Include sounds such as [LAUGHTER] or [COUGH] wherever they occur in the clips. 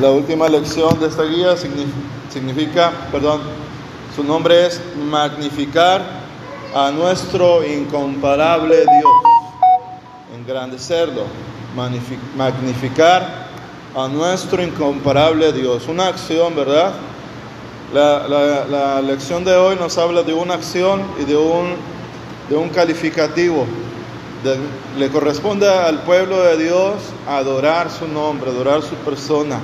La última lección de esta guía significa, perdón, su nombre es magnificar a nuestro incomparable Dios, engrandecerlo, magnificar a nuestro incomparable Dios. Una acción, ¿verdad? La, lección de hoy nos habla de una acción y de un, de un calificativo. le corresponde al pueblo de Dios adorar su nombre, adorar su persona.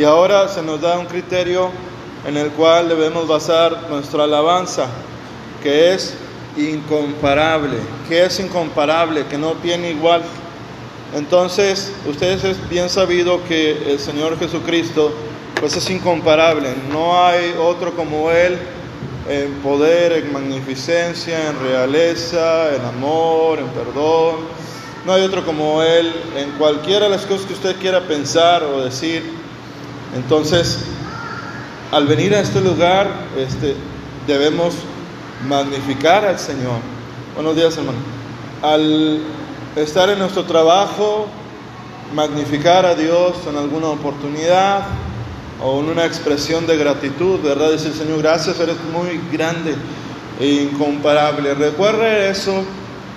Y ahora se nos da un criterio en el cual debemos basar nuestra alabanza, que es incomparable, que es incomparable, que no tiene igual. Entonces, ustedes es bien sabido que el Señor Jesucristo pues es incomparable, no hay otro como Él en poder, en magnificencia, en realeza, en amor, en perdón. No hay otro como Él en cualquiera de las cosas que usted quiera pensar o decir. Entonces, al venir a este lugar, este, debemos magnificar al Señor. Buenos días, hermano. Al estar en nuestro trabajo, magnificar a Dios en alguna oportunidad o en una expresión de gratitud, ¿verdad? El Señor, gracias, eres muy grande e incomparable. Recuerde eso,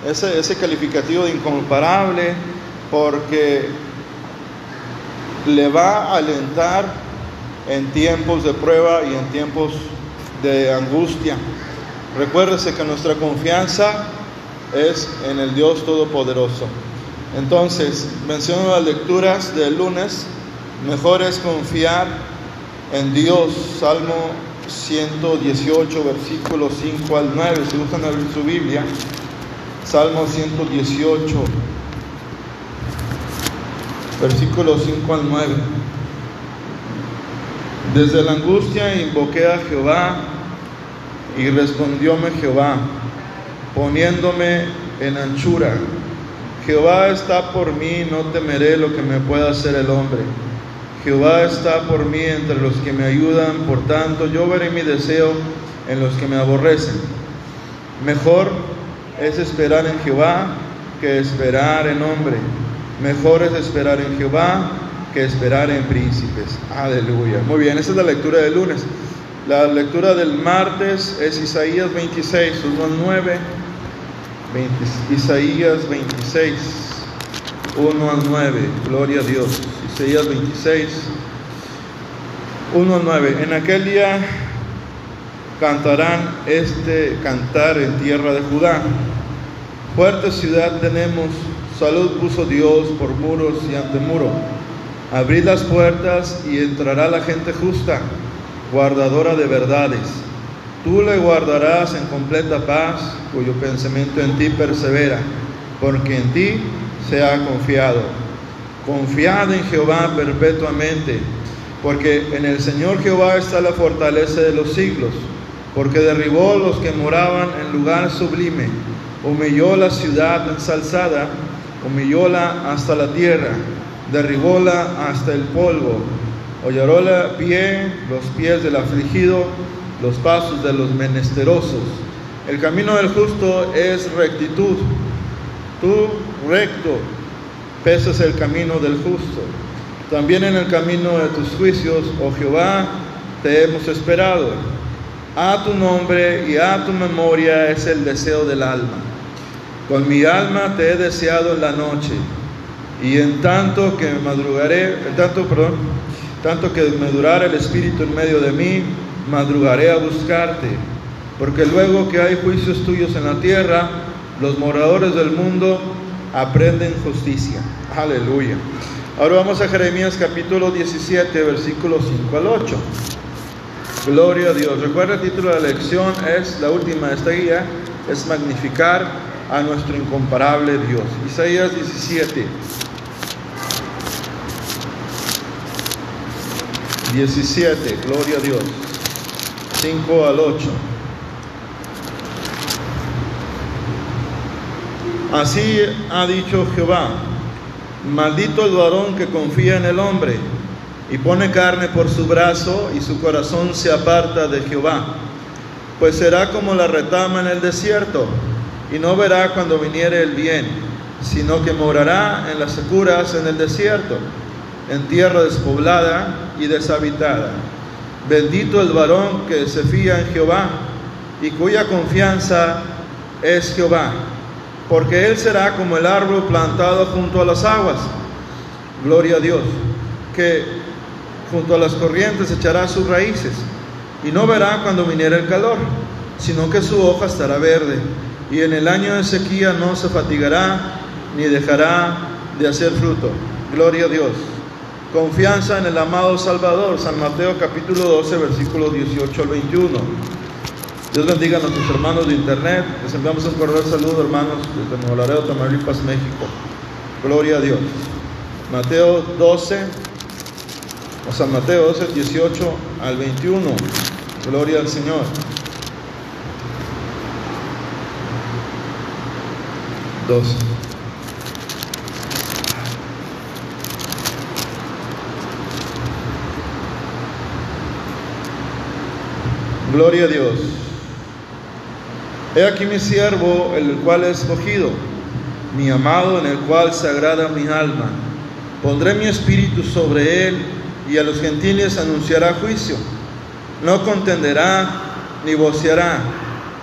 ese, ese calificativo de incomparable, porque le va a alentar en tiempos de prueba y en tiempos de angustia. Recuérdese que nuestra confianza es en el Dios Todopoderoso. Entonces, menciono las lecturas del lunes. Mejor es confiar en Dios. Salmo 118, versículos 5 al 9. Si gustan abrir su Biblia, Salmo 118 versículos 5 al 9. Desde la angustia invoqué a Jehová y respondióme Jehová, poniéndome en anchura. Jehová está por mí, no temeré lo que me pueda hacer el hombre. Jehová está por mí entre los que me ayudan, por tanto yo veré mi deseo en los que me aborrecen. Mejor es esperar en Jehová que esperar en hombre. Mejor es esperar en Jehová que esperar en príncipes. Aleluya. Muy bien, esa es la lectura del lunes. La lectura del martes es Isaías 26, 1 al 9. Isaías 26, 1 al 9. Gloria a Dios. Isaías 26, 1 al 9. En aquel día cantarán este cantar en tierra de Judá. Fuerte ciudad tenemos Salud puso Dios por muros y ante muro. Abrid las puertas y entrará la gente justa, guardadora de verdades. Tú le guardarás en completa paz, cuyo pensamiento en ti persevera, porque en ti se ha confiado. Confiad en Jehová perpetuamente, porque en el Señor Jehová está la fortaleza de los siglos, porque derribó los que moraban en lugar sublime, humilló la ciudad ensalzada humillóla hasta la tierra, derribóla hasta el polvo, hollaróla pie, los pies del afligido, los pasos de los menesterosos. El camino del justo es rectitud. Tú recto pesas el camino del justo. También en el camino de tus juicios, oh Jehová, te hemos esperado. A tu nombre y a tu memoria es el deseo del alma. Con mi alma te he deseado en la noche, y en tanto que madrugaré, tanto, perdón, tanto que me durara el espíritu en medio de mí, madrugaré a buscarte, porque luego que hay juicios tuyos en la tierra, los moradores del mundo aprenden justicia. Aleluya. Ahora vamos a Jeremías capítulo 17, versículos 5 al 8. Gloria a Dios. Recuerda el título de la lección, es la última de esta guía, es magnificar a nuestro incomparable Dios. Isaías 17. 17, gloria a Dios. 5 al 8. Así ha dicho Jehová, maldito el varón que confía en el hombre y pone carne por su brazo y su corazón se aparta de Jehová, pues será como la retama en el desierto y no verá cuando viniere el bien, sino que morará en las securas en el desierto, en tierra despoblada y deshabitada. Bendito el varón que se fía en Jehová y cuya confianza es Jehová, porque él será como el árbol plantado junto a las aguas. Gloria a Dios, que junto a las corrientes echará sus raíces y no verá cuando viniera el calor, sino que su hoja estará verde y en el año de sequía no se fatigará ni dejará de hacer fruto. Gloria a Dios. Confianza en el amado Salvador. San Mateo capítulo 12, versículos 18 al 21. Dios bendiga a nuestros hermanos de internet. Les enviamos un cordial saludo, hermanos, desde Nuevo Laredo, Tamaulipas, México. Gloria a Dios. Mateo 12, o San Mateo 12, 18 al 21. Gloria al Señor. Dos. Gloria a Dios. He aquí mi siervo, el cual he escogido, mi amado en el cual se agrada mi alma. Pondré mi espíritu sobre él y a los gentiles anunciará juicio. No contenderá ni voceará,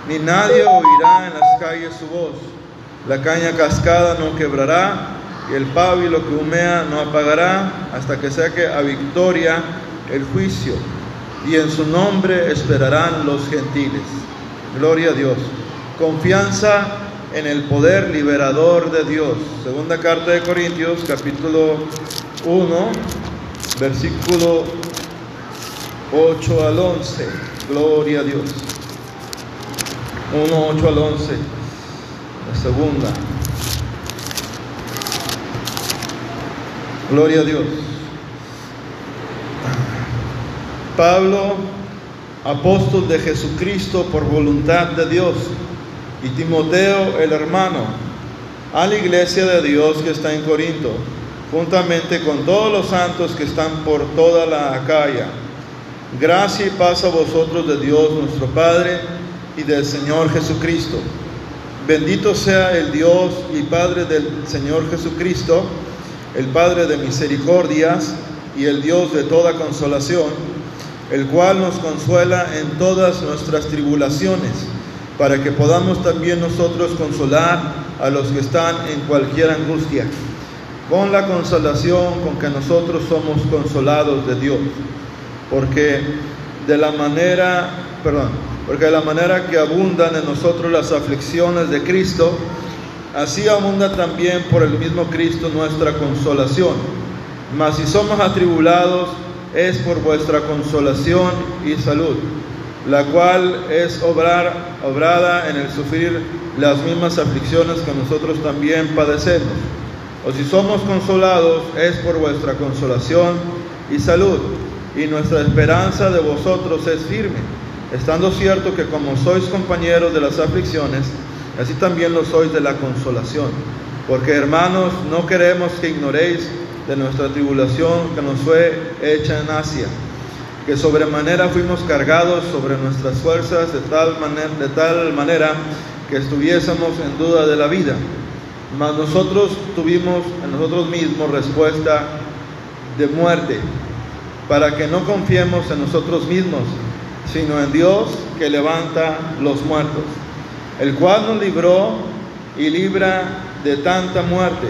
ni nadie oirá en las calles su voz. La caña cascada no quebrará y el pábilo que humea no apagará hasta que saque a victoria el juicio y en su nombre esperarán los gentiles. Gloria a Dios. Confianza en el poder liberador de Dios. Segunda carta de Corintios, capítulo 1, versículo 8 al 11. Gloria a Dios. 1, 8 al 11. Segunda. Gloria a Dios. Pablo, apóstol de Jesucristo por voluntad de Dios, y Timoteo, el hermano, a la iglesia de Dios que está en Corinto, juntamente con todos los santos que están por toda la Acaya. Gracia y paz a vosotros de Dios nuestro Padre y del Señor Jesucristo. Bendito sea el Dios y Padre del Señor Jesucristo, el Padre de misericordias y el Dios de toda consolación el cual nos consuela en todas nuestras tribulaciones, para que podamos también nosotros consolar a los que están en cualquier angustia, con la consolación con que nosotros somos consolados de Dios, porque de la manera, perdón, porque de la manera que abundan en nosotros las aflicciones de Cristo, así abunda también por el mismo Cristo nuestra consolación. Mas si somos atribulados, es por vuestra consolación y salud, la cual es obrar, obrada en el sufrir las mismas aflicciones que nosotros también padecemos. O si somos consolados, es por vuestra consolación y salud, y nuestra esperanza de vosotros es firme, estando cierto que como sois compañeros de las aflicciones, así también lo sois de la consolación. Porque hermanos, no queremos que ignoréis de nuestra tribulación que nos fue hecha en Asia, que sobremanera fuimos cargados sobre nuestras fuerzas de tal, manera, de tal manera que estuviésemos en duda de la vida. Mas nosotros tuvimos en nosotros mismos respuesta de muerte, para que no confiemos en nosotros mismos, sino en Dios que levanta los muertos, el cual nos libró y libra de tanta muerte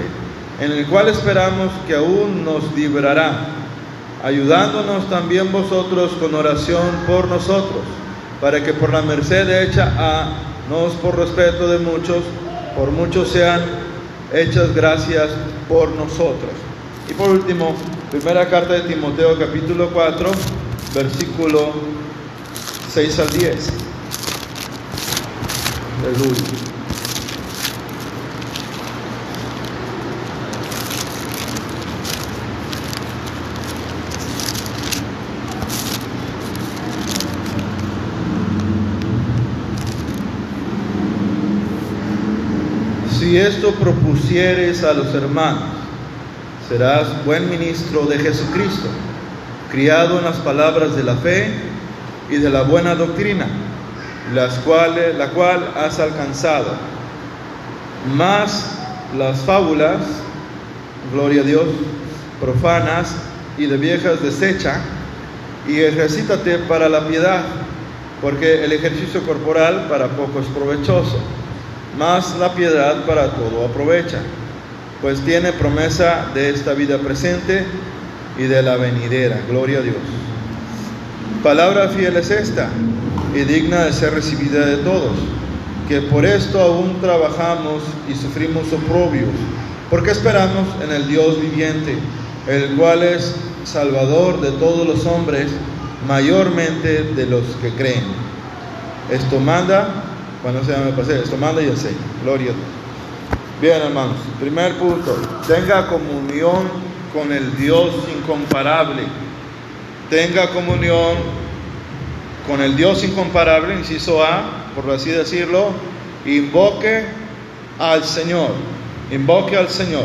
en el cual esperamos que aún nos librará, ayudándonos también vosotros con oración por nosotros, para que por la merced hecha a nos por respeto de muchos, por muchos sean hechas gracias por nosotros. Y por último, primera carta de Timoteo capítulo 4, versículo 6 al 10. Aleluya. Si esto propusieres a los hermanos, serás buen ministro de Jesucristo, criado en las palabras de la fe y de la buena doctrina, las cuales, la cual has alcanzado. Más las fábulas, gloria a Dios, profanas y de viejas desecha, y ejercítate para la piedad, porque el ejercicio corporal para poco es provechoso, mas la piedad para todo aprovecha, pues tiene promesa de esta vida presente y de la venidera. Gloria a Dios. Palabra fiel es esta y digna de ser recibida de todos, que por esto aún trabajamos y sufrimos oprobios, porque esperamos en el Dios viviente, el cual es Salvador de todos los hombres, mayormente de los que creen. Esto manda, cuando se me pasé, esto manda y enseña. Gloria a Dios. Bien, hermanos, primer punto, tenga comunión con el Dios incomparable. Tenga comunión con el Dios incomparable, inciso A, por así decirlo, invoque al Señor, invoque al Señor.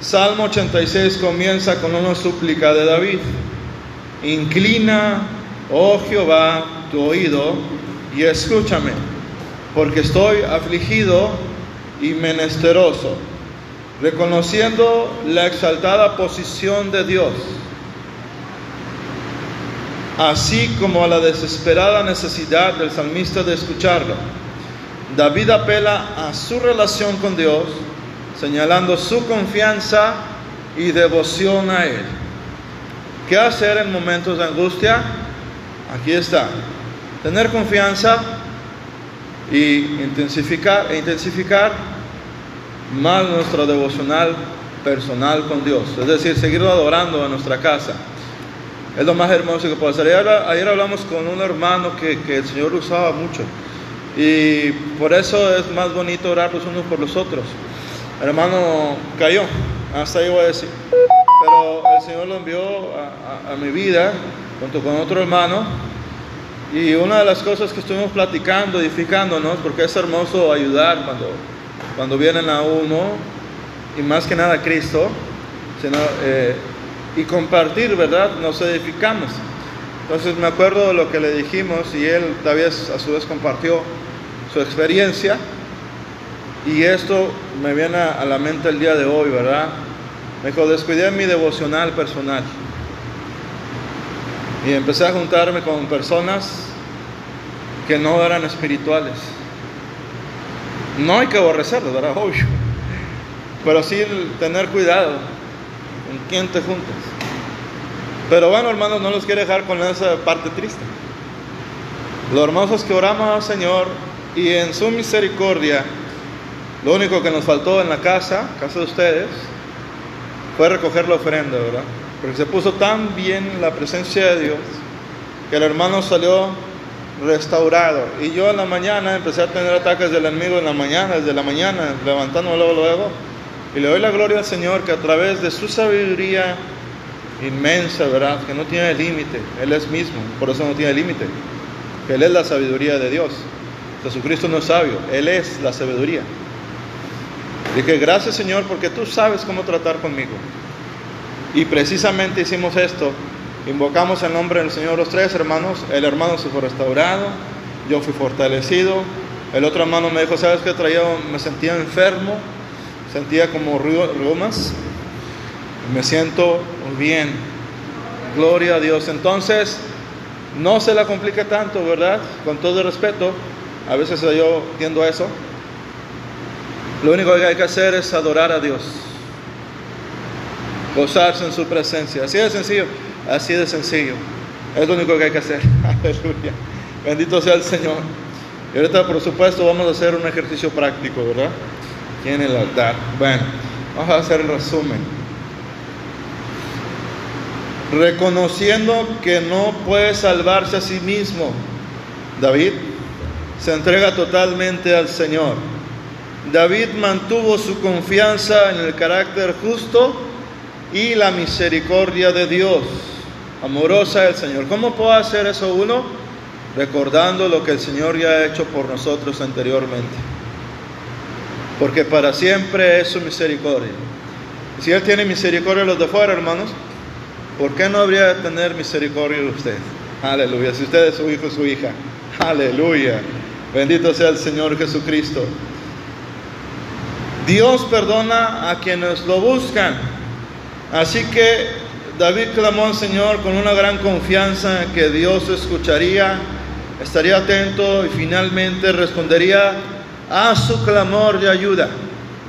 Salmo 86 comienza con una súplica de David. Inclina, oh Jehová, tu oído y escúchame, porque estoy afligido y menesteroso, reconociendo la exaltada posición de Dios, así como a la desesperada necesidad del salmista de escucharlo. David apela a su relación con Dios, señalando su confianza y devoción a Él. ¿Qué hacer en momentos de angustia? Aquí está. Tener confianza y intensificar, e intensificar más nuestro devocional personal con Dios. Es decir, seguirlo adorando en nuestra casa. Es lo más hermoso que puede hacer. Ayer, hablamos con un hermano que, que el Señor usaba mucho. Y por eso es más bonito orar los unos por los otros. El hermano cayó, hasta ahí voy a decir. Pero el Señor lo envió a, a, mi vida junto con otro hermano. Y una de las cosas que estuvimos platicando, edificándonos, porque es hermoso ayudar cuando, cuando vienen a uno, y más que nada a Cristo, sino, eh, y compartir, ¿verdad? Nos edificamos. Entonces me acuerdo de lo que le dijimos y él todavía a su vez compartió su experiencia. Y esto me viene a la mente el día de hoy, ¿verdad? Me dijo, descuidé mi devocional personal. Y empecé a juntarme con personas que no eran espirituales. No hay que aborrecerlos, ¿verdad? [LAUGHS] Obvio. Pero sí tener cuidado en quién te juntas. Pero bueno, hermanos, no los quiero dejar con esa parte triste. Lo hermoso es que oramos al Señor y en su misericordia, lo único que nos faltó en la casa, casa de ustedes, fue recoger la ofrenda, ¿verdad? Porque se puso tan bien la presencia de Dios que el hermano salió restaurado. Y yo en la mañana empecé a tener ataques del enemigo en la mañana, desde la mañana, levantándome luego, luego. Y le doy la gloria al Señor que a través de su sabiduría inmensa, ¿verdad? Que no tiene límite, Él es mismo, por eso no tiene límite. Él es la sabiduría de Dios. Jesucristo no es sabio, Él es la sabiduría. Dije, gracias Señor porque tú sabes cómo tratar conmigo. Y precisamente hicimos esto. Invocamos el nombre del Señor los tres hermanos. El hermano se fue restaurado, yo fui fortalecido. El otro hermano me dijo, ¿sabes qué traía? Me sentía enfermo, sentía como rumas. Me siento bien. Gloria a Dios. Entonces, no se la complique tanto, ¿verdad? Con todo el respeto. A veces yo entiendo eso. Lo único que hay que hacer es adorar a Dios. Gozarse en su presencia. Así de sencillo. Así de sencillo. Es lo único que hay que hacer. [LAUGHS] Aleluya. Bendito sea el Señor. Y ahorita, por supuesto, vamos a hacer un ejercicio práctico, ¿verdad? En el altar. Bueno, vamos a hacer el resumen. Reconociendo que no puede salvarse a sí mismo, David se entrega totalmente al Señor. David mantuvo su confianza en el carácter justo y la misericordia de Dios, amorosa del Señor. ¿Cómo puede hacer eso uno? Recordando lo que el Señor ya ha hecho por nosotros anteriormente. Porque para siempre es su misericordia. Si Él tiene misericordia de los de fuera, hermanos, ¿por qué no habría de tener misericordia de usted? Aleluya. Si usted es su hijo, su hija. Aleluya. Bendito sea el Señor Así que David clamó al Señor con una gran confianza que Dios escucharía, estaría atento y finalmente respondería a su clamor de ayuda.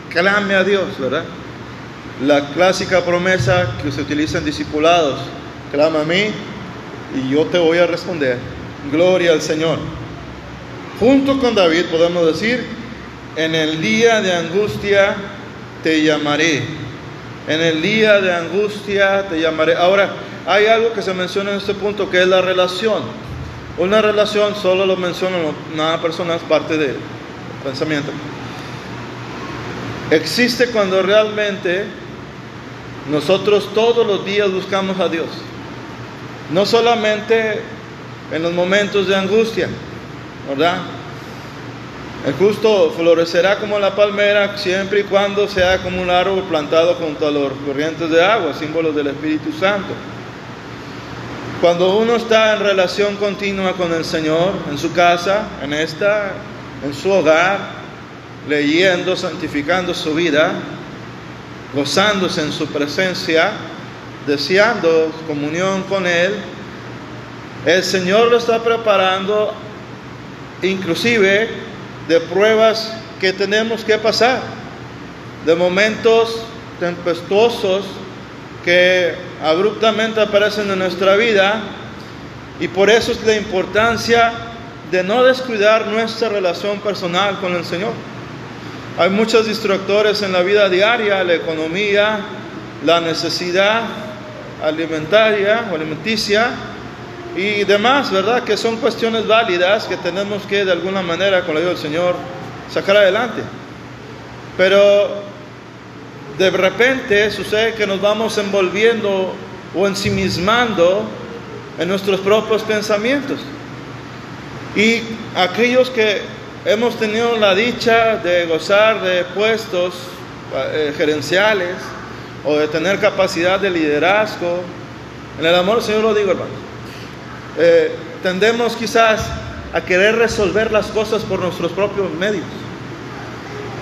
Clame a Dios, ¿verdad? La clásica promesa que se utiliza en discipulados, clama a mí y yo te voy a responder. Gloria al Señor. Junto con David podemos decir, en el día de angustia te llamaré en el día de angustia te llamaré. Ahora, hay algo que se menciona en este punto que es la relación. Una relación solo lo menciona una persona, es parte del pensamiento. Existe cuando realmente nosotros todos los días buscamos a Dios. No solamente en los momentos de angustia, ¿verdad? El justo florecerá como la palmera siempre y cuando sea como un árbol plantado junto a los corrientes de agua, símbolo del Espíritu Santo. Cuando uno está en relación continua con el Señor, en su casa, en esta, en su hogar, leyendo, santificando su vida, gozándose en su presencia, deseando comunión con Él, el Señor lo está preparando inclusive de pruebas que tenemos que pasar, de momentos tempestuosos que abruptamente aparecen en nuestra vida y por eso es la importancia de no descuidar nuestra relación personal con el Señor. Hay muchos distractores en la vida diaria, la economía, la necesidad alimentaria o alimenticia, y demás, ¿verdad? Que son cuestiones válidas que tenemos que de alguna manera, con la ayuda del Señor, sacar adelante. Pero de repente sucede que nos vamos envolviendo o ensimismando en nuestros propios pensamientos. Y aquellos que hemos tenido la dicha de gozar de puestos eh, gerenciales o de tener capacidad de liderazgo, en el amor Señor lo digo, hermano eh, tendemos quizás a querer resolver las cosas por nuestros propios medios.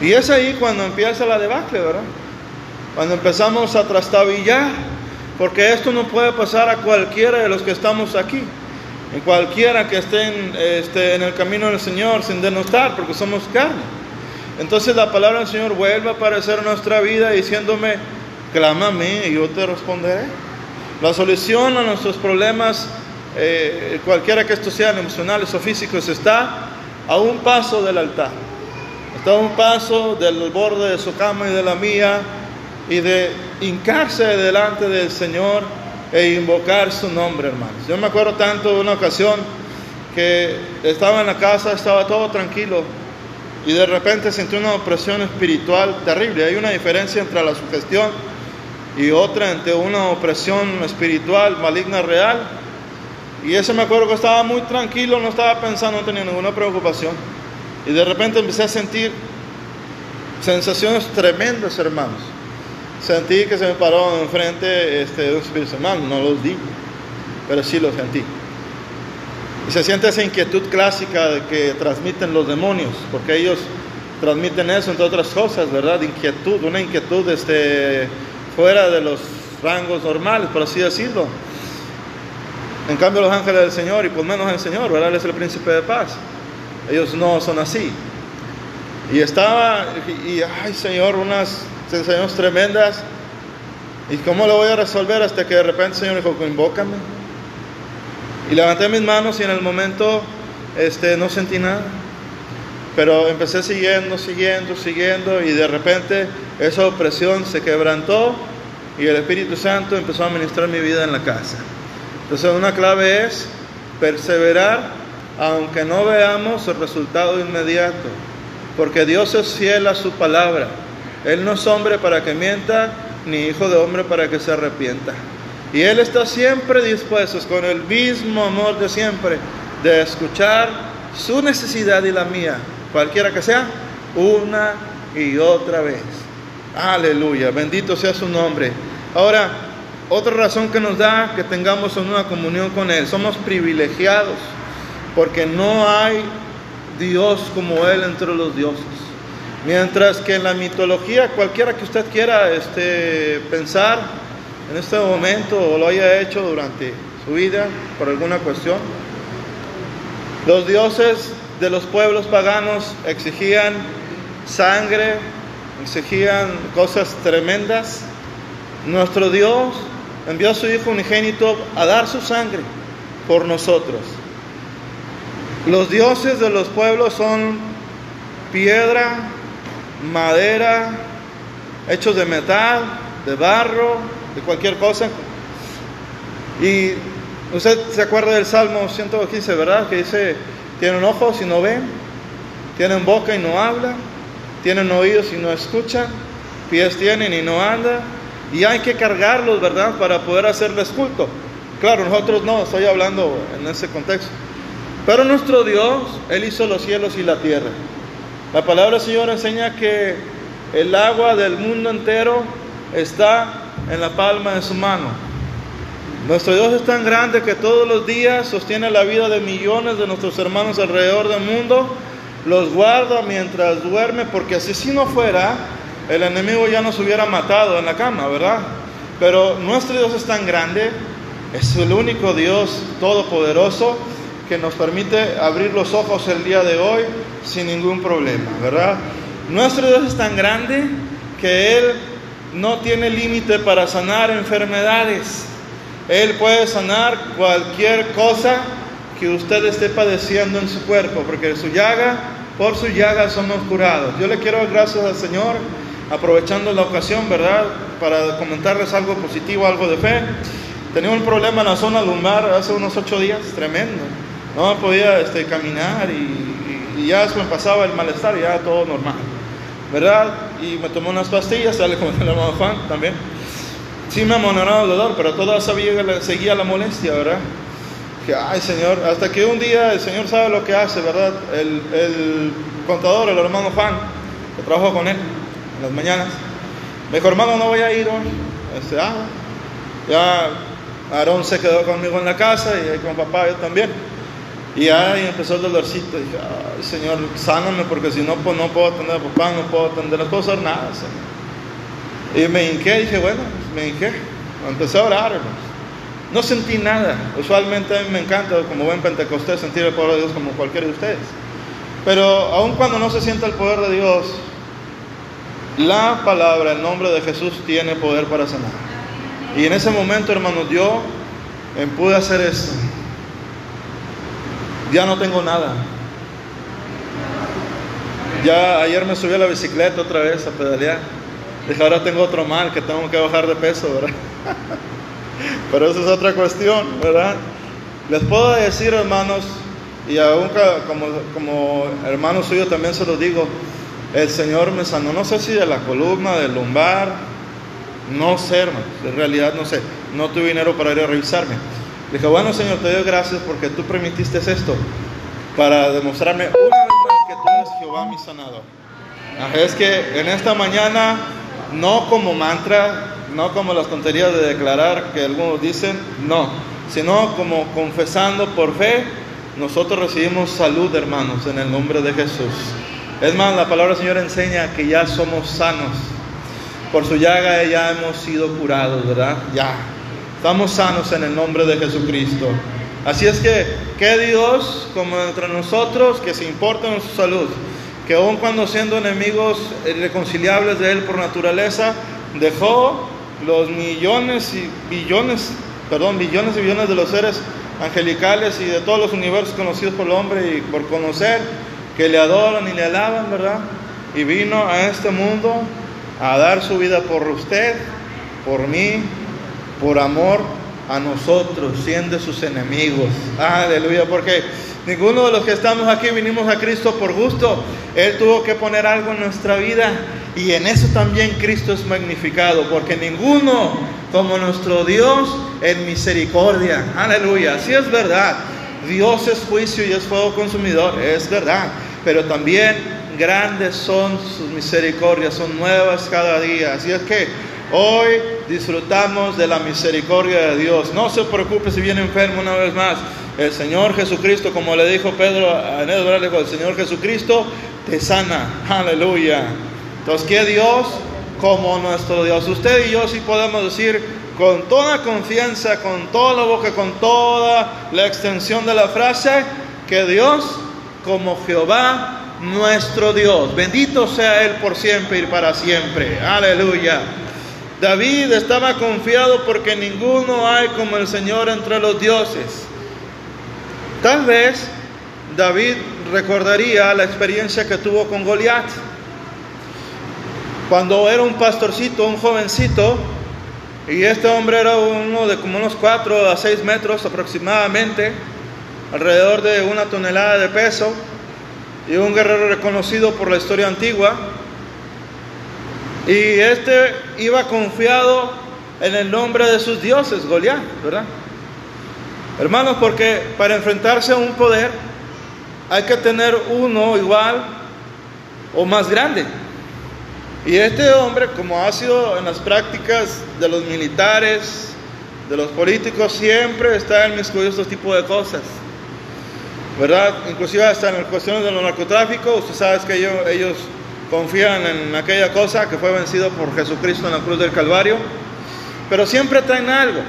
Y es ahí cuando empieza la debacle, ¿verdad? Cuando empezamos a trastabillar, porque esto no puede pasar a cualquiera de los que estamos aquí, en cualquiera que esté en, este, en el camino del Señor sin denostar, porque somos carne. Entonces la palabra del Señor vuelve a aparecer en nuestra vida diciéndome, clámame y yo te responderé. La solución a nuestros problemas eh, cualquiera que estos sean emocionales o físicos, está a un paso del altar, está a un paso del borde de su cama y de la mía, y de hincarse delante del Señor e invocar su nombre, hermanos. Yo me acuerdo tanto de una ocasión que estaba en la casa, estaba todo tranquilo, y de repente sentí una opresión espiritual terrible. Hay una diferencia entre la sugestión y otra entre una opresión espiritual maligna real y ese me acuerdo que estaba muy tranquilo, no estaba pensando, no tenía ninguna preocupación. Y de repente empecé a sentir sensaciones tremendas, hermanos. Sentí que se me paró enfrente este, un espíritu hermano, no los di, pero sí lo sentí. Y se siente esa inquietud clásica que transmiten los demonios, porque ellos transmiten eso, entre otras cosas, ¿verdad? Inquietud, una inquietud este, fuera de los rangos normales, por así decirlo. En cambio los ángeles del Señor, y por menos el Señor, ¿verdad? Él es el príncipe de paz. Ellos no son así. Y estaba, y, ay Señor, unas sensaciones tremendas. ¿Y cómo lo voy a resolver? Hasta que de repente el Señor dijo, invócame. Y levanté mis manos y en el momento este, no sentí nada. Pero empecé siguiendo, siguiendo, siguiendo y de repente esa opresión se quebrantó y el Espíritu Santo empezó a ministrar mi vida en la casa. Entonces una clave es perseverar aunque no veamos el resultado inmediato, porque Dios es fiel a su palabra. Él no es hombre para que mienta, ni hijo de hombre para que se arrepienta. Y Él está siempre dispuesto, con el mismo amor de siempre, de escuchar su necesidad y la mía, cualquiera que sea, una y otra vez. Aleluya, bendito sea su nombre. Ahora, otra razón que nos da que tengamos una comunión con Él, somos privilegiados, porque no hay Dios como Él entre los dioses. Mientras que en la mitología, cualquiera que usted quiera este, pensar, en este momento o lo haya hecho durante su vida por alguna cuestión. Los dioses de los pueblos paganos exigían sangre, exigían cosas tremendas. Nuestro Dios envió a su Hijo unigénito a dar su sangre por nosotros. Los dioses de los pueblos son piedra, madera, hechos de metal, de barro, de cualquier cosa. Y usted se acuerda del Salmo 115, ¿verdad? Que dice, tienen ojos y no ven, tienen boca y no hablan, tienen oídos y no escuchan, pies tienen y no andan, y hay que cargarlos, ¿verdad? Para poder hacerles culto. Claro, nosotros no, estoy hablando en ese contexto. Pero nuestro Dios, Él hizo los cielos y la tierra. La palabra del Señor enseña que el agua del mundo entero está en la palma de su mano. Nuestro Dios es tan grande que todos los días sostiene la vida de millones de nuestros hermanos alrededor del mundo, los guarda mientras duerme, porque así si no fuera, el enemigo ya nos hubiera matado en la cama, ¿verdad? Pero nuestro Dios es tan grande, es el único Dios todopoderoso que nos permite abrir los ojos el día de hoy sin ningún problema, ¿verdad? Nuestro Dios es tan grande que Él no tiene límite para sanar enfermedades. Él puede sanar cualquier cosa que usted esté padeciendo en su cuerpo, porque su llaga, por su llaga somos curados. Yo le quiero dar gracias al Señor, aprovechando la ocasión, ¿verdad? Para comentarles algo positivo, algo de fe. Tenía un problema en la zona lumbar hace unos ocho días, tremendo. No podía este, caminar y, y, ya se me pasaba el malestar, ya todo normal, ¿verdad? Y me tomé unas pastillas, sale como el hermano Juan también. Sí me amonoraba el dolor, pero todavía seguía la molestia, ¿verdad? Que, ay Señor, hasta que un día el Señor sabe lo que hace, ¿verdad? El, el contador, el hermano Juan, que trabajó con él en las mañanas, me dijo, hermano, no voy a ir hoy. Este, ah, ya Aarón se quedó conmigo en la casa y con papá yo también. Y ahí empezó el dolorcito. dije, ay Señor, sáname porque si no, pues no puedo atender a papá, no puedo atender, no puedo hacer nada, Señor. Y me hinqué, dije, bueno, me hinqué. Empecé a orar, hermanos. No sentí nada. Usualmente a mí me encanta, como buen pentecostés, sentir el poder de Dios como cualquiera de ustedes. Pero aun cuando no se sienta el poder de Dios, la palabra, el nombre de Jesús tiene poder para sanar. Y en ese momento, hermanos, yo pude hacer esto. Ya no tengo nada. Ya ayer me subí a la bicicleta otra vez a pedalear. Dije, ahora tengo otro mal que tengo que bajar de peso, ¿verdad? [LAUGHS] Pero eso es otra cuestión, ¿verdad? Les puedo decir, hermanos, y aún como, como hermano suyo también se lo digo, el Señor me sanó, no sé si de la columna, del lumbar, no sé, hermanos, en realidad no sé, no tuve dinero para ir a revisarme. Dije, bueno, Señor, te doy gracias porque tú permitiste esto para demostrarme una vez más que tú eres Jehová mi sanador. Es que en esta mañana no como mantra, no como las tonterías de declarar que algunos dicen, no, sino como confesando por fe, nosotros recibimos salud, hermanos, en el nombre de Jesús. Es más, la palabra del Señor enseña que ya somos sanos. Por su llaga ya hemos sido curados, ¿verdad? Ya. Estamos sanos en el nombre de Jesucristo. Así es que, que Dios, como entre nosotros, que se importa en su salud, que aun cuando siendo enemigos irreconciliables de Él por naturaleza, dejó los millones y billones, perdón, billones y billones de los seres angelicales y de todos los universos conocidos por el hombre y por conocer, que le adoran y le alaban, ¿verdad? Y vino a este mundo a dar su vida por usted, por mí, por amor a nosotros, siendo sus enemigos. Aleluya, porque ninguno de los que estamos aquí vinimos a Cristo por gusto. Él tuvo que poner algo en nuestra vida y en eso también Cristo es magnificado, porque ninguno como nuestro Dios en misericordia. Aleluya, así es verdad. Dios es juicio y es fuego consumidor, es verdad. Pero también grandes son sus misericordias, son nuevas cada día. Así es que Hoy disfrutamos de la misericordia de Dios. No se preocupe si viene enfermo una vez más. El Señor Jesucristo, como le dijo Pedro a dijo, el Señor Jesucristo te sana. Aleluya. Entonces, ¿qué Dios? Como nuestro Dios. Usted y yo sí podemos decir, con toda confianza, con toda la boca, con toda la extensión de la frase, que Dios como Jehová nuestro Dios. Bendito sea Él por siempre y para siempre. Aleluya. David estaba confiado porque ninguno hay como el Señor entre los dioses. Tal vez David recordaría la experiencia que tuvo con Goliat. Cuando era un pastorcito, un jovencito, y este hombre era uno de como unos 4 a 6 metros aproximadamente, alrededor de una tonelada de peso, y un guerrero reconocido por la historia antigua. Y este iba confiado en el nombre de sus dioses, Goliat, ¿verdad? Hermanos, porque para enfrentarse a un poder hay que tener uno igual o más grande. Y este hombre, como ha sido en las prácticas de los militares, de los políticos, siempre está en mis estos tipos de cosas. ¿Verdad? Inclusive hasta en las cuestiones de los narcotráficos, usted sabe que ellos, ellos confían en aquella cosa que fue vencido por Jesucristo en la cruz del Calvario, pero siempre traen algo.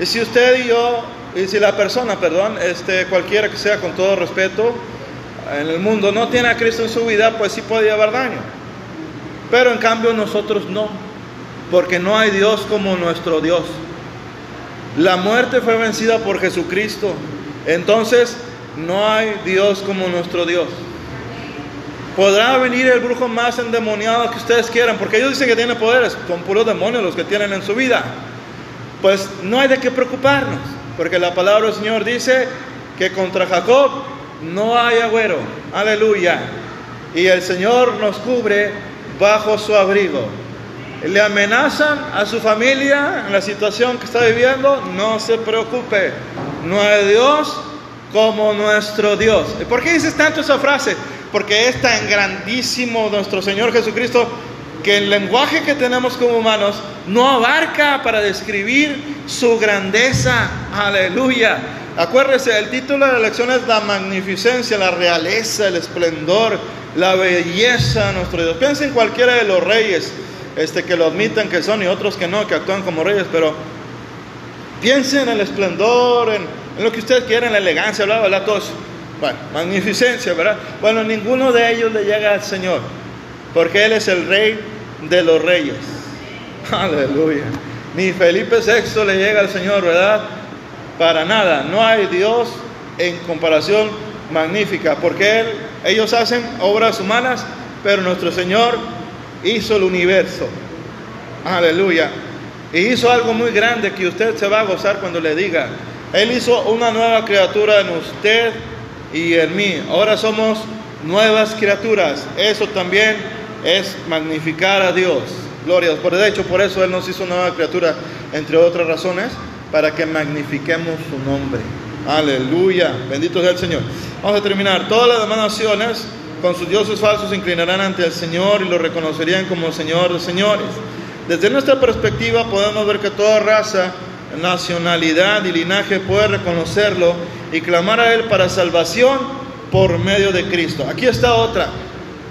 Y si usted y yo, y si la persona, perdón, este, cualquiera que sea con todo respeto, en el mundo no tiene a Cristo en su vida, pues sí puede llevar daño. Pero en cambio nosotros no, porque no hay Dios como nuestro Dios. La muerte fue vencida por Jesucristo. Entonces, no hay Dios como nuestro Dios. Podrá venir el brujo más endemoniado que ustedes quieran, porque ellos dicen que tienen poderes, son puros demonios los que tienen en su vida. Pues no hay de qué preocuparnos, porque la palabra del Señor dice que contra Jacob no hay agüero. Aleluya. Y el Señor nos cubre bajo su abrigo. Le amenazan a su familia en la situación que está viviendo, no se preocupe. No hay Dios como nuestro Dios. ¿Por qué dices tanto esa frase? Porque es tan grandísimo nuestro Señor Jesucristo que el lenguaje que tenemos como humanos no abarca para describir su grandeza. Aleluya. Acuérdese, el título de la lección es la magnificencia, la realeza, el esplendor, la belleza de nuestro Dios. Piensen en cualquiera de los reyes este, que lo admitan que son y otros que no, que actúan como reyes, pero piensen en el esplendor, en, lo que ustedes quieren, la elegancia, bla, bla, bla, todos. Bueno, magnificencia, ¿verdad? Bueno, ninguno de ellos le llega al Señor, porque Él es el Rey de los Reyes. [LAUGHS] Aleluya. Ni Felipe VI le llega al Señor, ¿verdad? Para nada. No hay Dios en comparación magnífica, porque él, ellos hacen obras humanas, pero nuestro Señor hizo el universo. Aleluya. Y hizo algo muy grande que usted se va a gozar cuando le diga, él hizo una nueva criatura en usted y en mí. Ahora somos nuevas criaturas. Eso también es magnificar a Dios. Gloria a Dios. Por de hecho, por eso Él nos hizo nueva criatura, entre otras razones, para que magnifiquemos su nombre. Aleluya. Bendito sea el Señor. Vamos a terminar. Todas las demás naciones con sus dioses falsos se inclinarán ante el Señor y lo reconocerían como Señor de señores. Desde nuestra perspectiva podemos ver que toda raza nacionalidad y linaje puede reconocerlo y clamar a Él para salvación por medio de Cristo. Aquí está otra.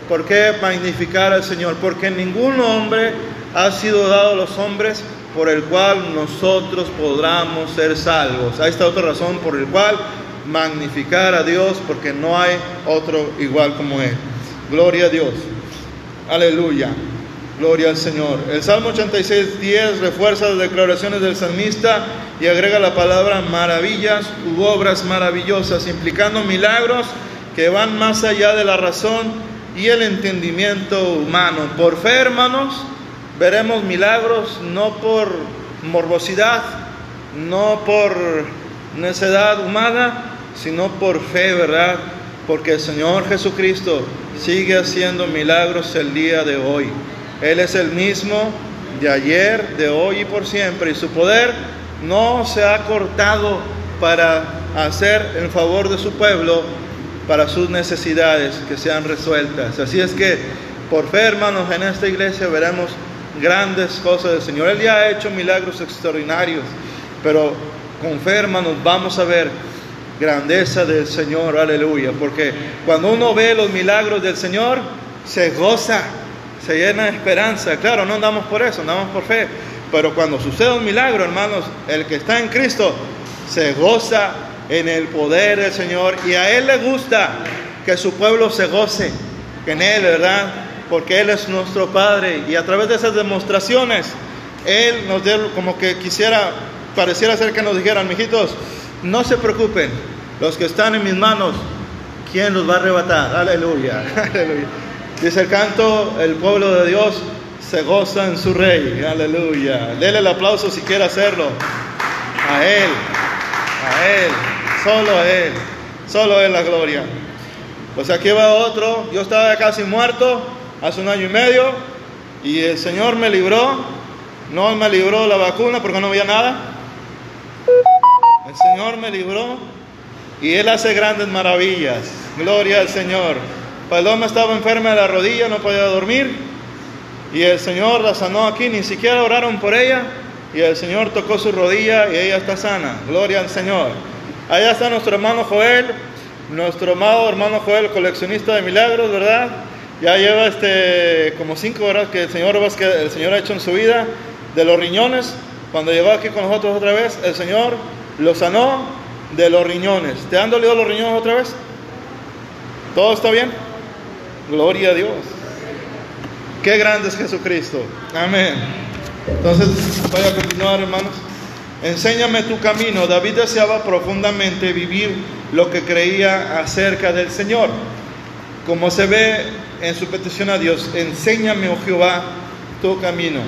¿Por qué magnificar al Señor? Porque ningún hombre ha sido dado a los hombres por el cual nosotros podamos ser salvos. Ahí está otra razón por el cual magnificar a Dios, porque no hay otro igual como Él. Gloria a Dios. Aleluya. Gloria al Señor. El Salmo 86, 10 refuerza las declaraciones del salmista y agrega la palabra maravillas u obras maravillosas, implicando milagros que van más allá de la razón y el entendimiento humano. Por fe, hermanos, veremos milagros no por morbosidad, no por necedad humana, sino por fe, ¿verdad? Porque el Señor Jesucristo sigue haciendo milagros el día de hoy. Él es el mismo de ayer, de hoy y por siempre. Y su poder no se ha cortado para hacer en favor de su pueblo, para sus necesidades que sean resueltas. Así es que, por fe, hermanos, en esta iglesia veremos grandes cosas del Señor. Él ya ha hecho milagros extraordinarios, pero con fe, hermanos, vamos a ver grandeza del Señor, aleluya. Porque cuando uno ve los milagros del Señor, se goza se llena de esperanza. Claro, no andamos por eso, andamos por fe. Pero cuando sucede un milagro, hermanos, el que está en Cristo se goza en el poder del Señor y a Él le gusta que su pueblo se goce en Él, ¿verdad? Porque Él es nuestro Padre y a través de esas demostraciones, Él nos dio como que quisiera, pareciera ser que nos dijeran, mijitos, no se preocupen, los que están en mis manos, ¿quién los va a arrebatar? Aleluya, [LAUGHS] aleluya. Dice el canto, el pueblo de Dios se goza en su rey, aleluya. Dele el aplauso si quiere hacerlo. A Él, a Él, solo a Él, solo Él la gloria. Pues aquí va otro, yo estaba casi muerto hace un año y medio y el Señor me libró, no me libró la vacuna porque no había nada. El Señor me libró y Él hace grandes maravillas. Gloria al Señor. Paloma estaba enferma de la rodilla, no podía dormir. Y el Señor la sanó aquí, ni siquiera oraron por ella. Y el Señor tocó su rodilla y ella está sana. Gloria al Señor. Allá está nuestro hermano Joel, nuestro amado hermano Joel, coleccionista de milagros, ¿verdad? Ya lleva este, como cinco horas que el Señor, que el Señor ha hecho en su vida de los riñones. Cuando llegó aquí con nosotros otra vez, el Señor lo sanó de los riñones. ¿Te han dolido los riñones otra vez? ¿Todo está bien? Gloria a Dios. Qué grande es Jesucristo. Amén. Entonces, voy a continuar, hermanos. Enséñame tu camino. David deseaba profundamente vivir lo que creía acerca del Señor. Como se ve en su petición a Dios, enséñame, oh Jehová, tu camino.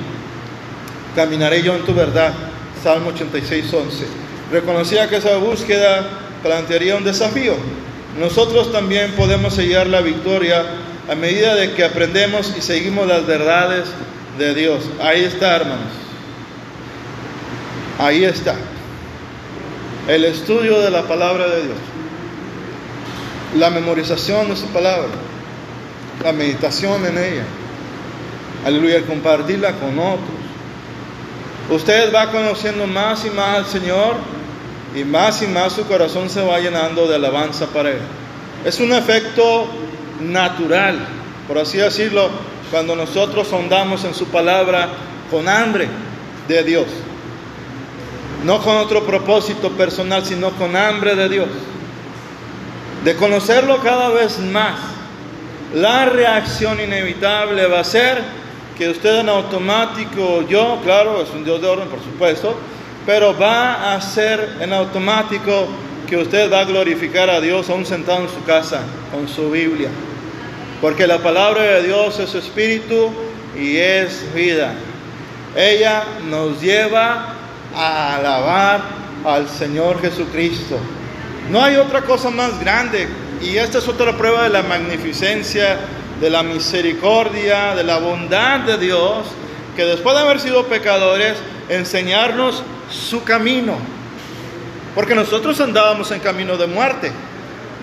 Caminaré yo en tu verdad. Salmo 86, 11. Reconocía que esa búsqueda plantearía un desafío. Nosotros también podemos sellar la victoria a medida de que aprendemos y seguimos las verdades de Dios. Ahí está, hermanos. Ahí está. El estudio de la palabra de Dios. La memorización de su palabra. La meditación en ella. Aleluya, compartirla con otros. Usted va conociendo más y más al Señor y más y más su corazón se va llenando de alabanza para Él. Es un efecto natural, por así decirlo, cuando nosotros andamos en su palabra con hambre de Dios. No con otro propósito personal, sino con hambre de Dios. De conocerlo cada vez más. La reacción inevitable va a ser que usted en automático, yo, claro, es un Dios de orden, por supuesto, pero va a ser en automático que usted va a glorificar a Dios aún sentado en su casa con su Biblia. Porque la palabra de Dios es espíritu y es vida. Ella nos lleva a alabar al Señor Jesucristo. No hay otra cosa más grande. Y esta es otra prueba de la magnificencia, de la misericordia, de la bondad de Dios, que después de haber sido pecadores, enseñarnos su camino. Porque nosotros andábamos en camino de muerte,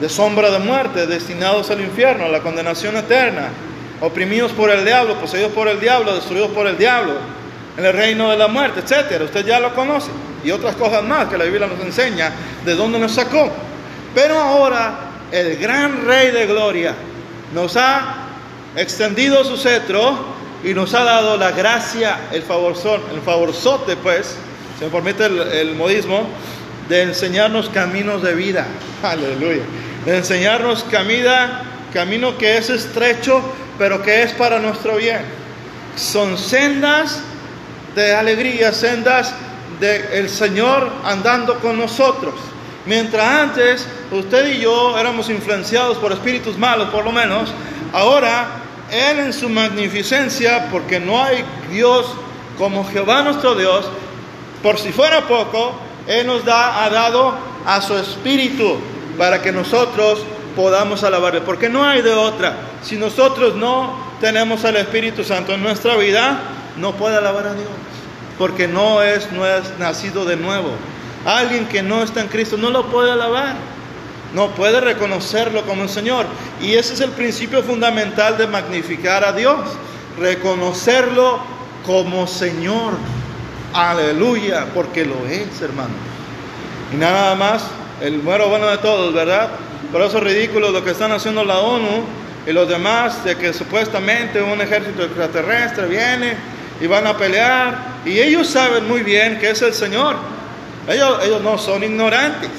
de sombra de muerte, destinados al infierno, a la condenación eterna, oprimidos por el diablo, poseídos por el diablo, destruidos por el diablo, en el reino de la muerte, etc. Usted ya lo conoce. Y otras cosas más que la Biblia nos enseña de dónde nos sacó. Pero ahora el gran Rey de Gloria nos ha extendido su cetro y nos ha dado la gracia, el favorzón, el favorzote, pues, se me permite el, el modismo, de enseñarnos caminos de vida. Aleluya. De enseñarnos camida, camino que es estrecho, pero que es para nuestro bien. Son sendas de alegría, sendas del el Señor andando con nosotros. Mientras antes usted y yo éramos influenciados por espíritus malos, por lo menos, ahora Él en su magnificencia, porque no hay Dios como Jehová nuestro Dios, por si fuera poco, Él nos ha dado a su espíritu para que nosotros podamos alabarle, porque no hay de otra. Si nosotros no tenemos al Espíritu Santo en nuestra vida, no puede alabar a Dios, porque no es, no es nacido de nuevo. Alguien que no está en Cristo no lo puede alabar, no puede reconocerlo como el Señor. Y ese es el principio fundamental de magnificar a Dios, reconocerlo como Señor. Aleluya, porque lo es, hermano. Y nada más, el muero bueno de todos, ¿verdad? Por eso es ridículo lo que están haciendo la ONU y los demás, de que supuestamente un ejército extraterrestre viene y van a pelear. Y ellos saben muy bien que es el Señor. Ellos, ellos no son ignorantes.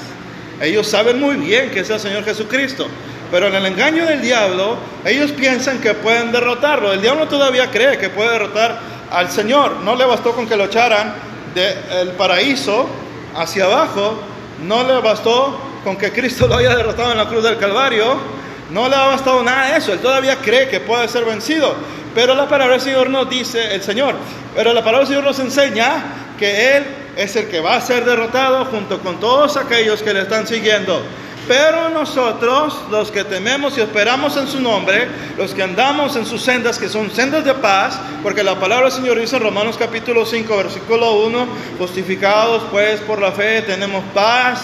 Ellos saben muy bien que es el Señor Jesucristo. Pero en el engaño del diablo, ellos piensan que pueden derrotarlo. El diablo todavía cree que puede derrotar al Señor. No le bastó con que lo echaran del paraíso hacia abajo. No le bastó con que Cristo lo haya derrotado en la cruz del Calvario. No le ha bastado nada de eso. Él todavía cree que puede ser vencido. Pero la palabra del Señor nos dice, el Señor, pero la palabra del Señor nos enseña que Él es el que va a ser derrotado junto con todos aquellos que le están siguiendo. Pero nosotros, los que tememos y esperamos en su nombre, los que andamos en sus sendas, que son sendas de paz, porque la palabra del Señor dice en Romanos capítulo 5, versículo 1, justificados pues por la fe, tenemos paz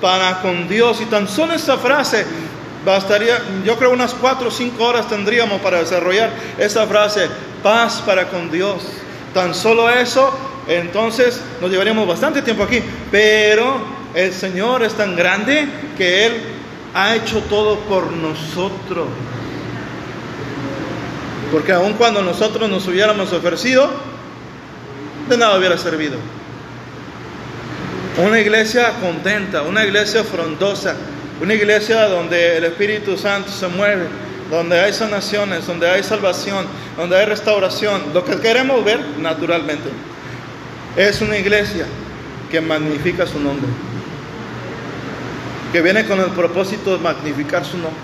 para con Dios. Y tan solo esta frase bastaría, yo creo unas cuatro o cinco horas tendríamos para desarrollar esa frase, paz para con Dios. Tan solo eso, entonces nos llevaríamos bastante tiempo aquí, pero el Señor es tan grande que Él ha hecho todo por nosotros. Porque aun cuando nosotros nos hubiéramos ofrecido, de nada hubiera servido. Una iglesia contenta, una iglesia frondosa, una iglesia donde el Espíritu Santo se mueve, donde hay sanaciones, donde hay salvación, donde hay restauración. Lo que queremos ver, naturalmente, es una iglesia que magnifica su nombre, que viene con el propósito de magnificar su nombre,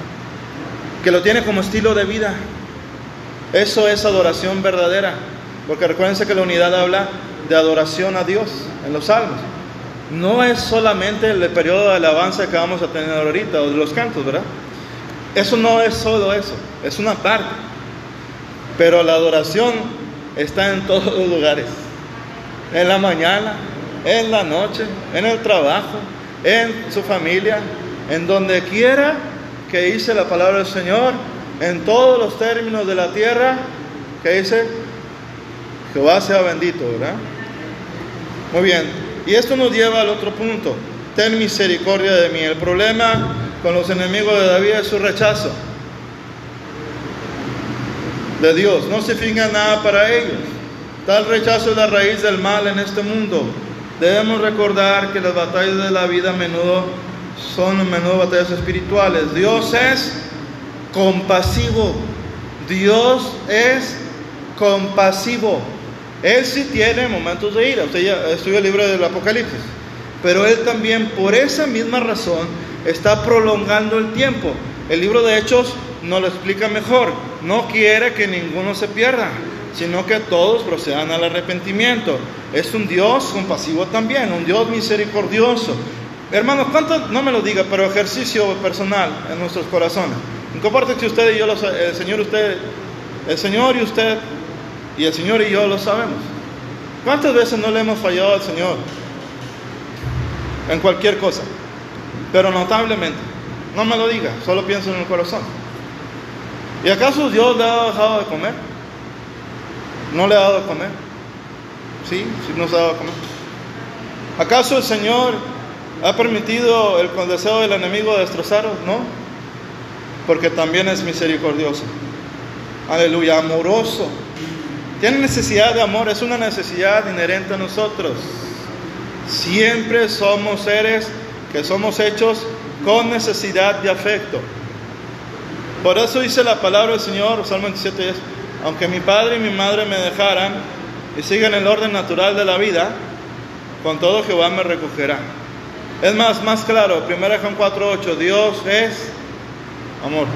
que lo tiene como estilo de vida. Eso es adoración verdadera, porque recuérdense que la unidad habla de adoración a Dios en los salmos no es solamente el periodo de alabanza que vamos a tener ahorita, o de los cantos, ¿verdad? Eso no es solo eso, es una parte. Pero la adoración está en todos los lugares. En la mañana, en la noche, en el trabajo, en su familia, en donde quiera que dice la palabra del Señor, en todos los términos de la tierra, que dice, Jehová sea bendito, ¿verdad? Muy bien, y esto nos lleva al otro punto. Ten misericordia de mí. El problema con los enemigos de David es su rechazo de Dios. No se finga nada para ellos. Tal rechazo es la raíz del mal en este mundo. Debemos recordar que las batallas de la vida a menudo son a menudo batallas espirituales. Dios es compasivo. Dios es compasivo. Él sí tiene momentos de ira. Usted ya estudia el libro del Apocalipsis. Pero Él también, por esa misma razón, está prolongando el tiempo. El libro de Hechos nos lo explica mejor. No quiere que ninguno se pierda, sino que todos procedan al arrepentimiento. Es un Dios compasivo también, un Dios misericordioso. Hermanos, ¿cuánto? No me lo diga, pero ejercicio personal en nuestros corazones. Comparte que usted y yo, el Señor, usted, el Señor y usted y el Señor y yo lo sabemos. ¿Cuántas veces no le hemos fallado al Señor? En cualquier cosa. Pero notablemente. No me lo diga, solo pienso en el corazón. ¿Y acaso Dios le ha dejado de comer? ¿No le ha dado de comer? Sí, sí nos de comer. ¿Acaso el Señor ha permitido el deseo del enemigo destrozaros? No, porque también es misericordioso. Aleluya, amoroso tiene necesidad de amor, es una necesidad inherente a nosotros. Siempre somos seres que somos hechos con necesidad de afecto. Por eso dice la palabra del Señor, Salmo 27, aunque mi padre y mi madre me dejaran y sigan el orden natural de la vida, con todo Jehová me recogerá. Es más, más claro, 1 Juan 4.8, Dios es amor.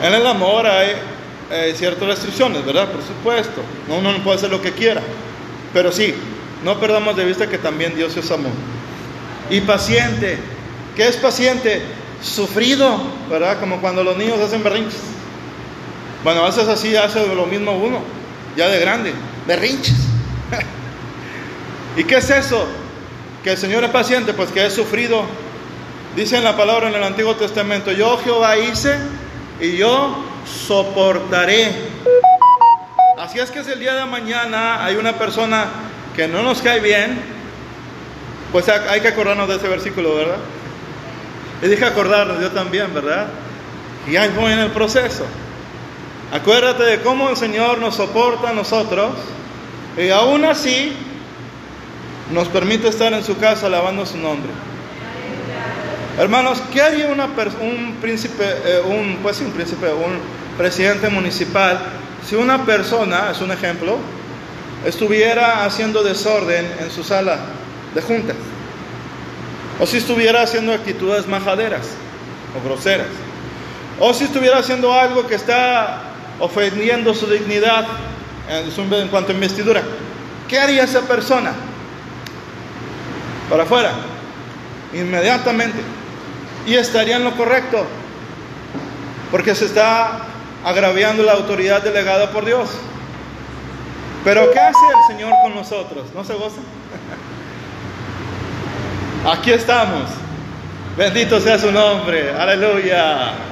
En el amor hay ciertas restricciones, ¿verdad? Por supuesto. No, uno no puede hacer lo que quiera. Pero sí, no perdamos de vista que también Dios es amor. Y paciente. ¿Qué es paciente? Sufrido, ¿verdad? Como cuando los niños hacen berrinches. Bueno, a veces así hace lo mismo uno, ya de grande. Berrinches. [LAUGHS] ¿Y qué es eso? Que el Señor es paciente, pues que es sufrido. Dice en la palabra en el Antiguo Testamento, yo Jehová hice y yo soportaré. Así es que si el día de mañana hay una persona que no nos cae bien, pues hay que acordarnos de ese versículo, ¿verdad? Y dije acordarnos, yo también, ¿verdad? Y ahí voy en el proceso. Acuérdate de cómo el Señor nos soporta a nosotros y aún así nos permite estar en su casa alabando su nombre. Hermanos, ¿qué haría un príncipe, eh, un, pues un príncipe, un presidente municipal si una persona, es un ejemplo, estuviera haciendo desorden en su sala de junta? O si estuviera haciendo actitudes majaderas o groseras. O si estuviera haciendo algo que está ofendiendo su dignidad en cuanto a investidura. ¿Qué haría esa persona? Para afuera, inmediatamente. Y estaría en lo correcto, porque se está agraviando la autoridad delegada por Dios. Pero ¿qué hace el Señor con nosotros? ¿No se goza? [LAUGHS] Aquí estamos. Bendito sea su nombre. Aleluya.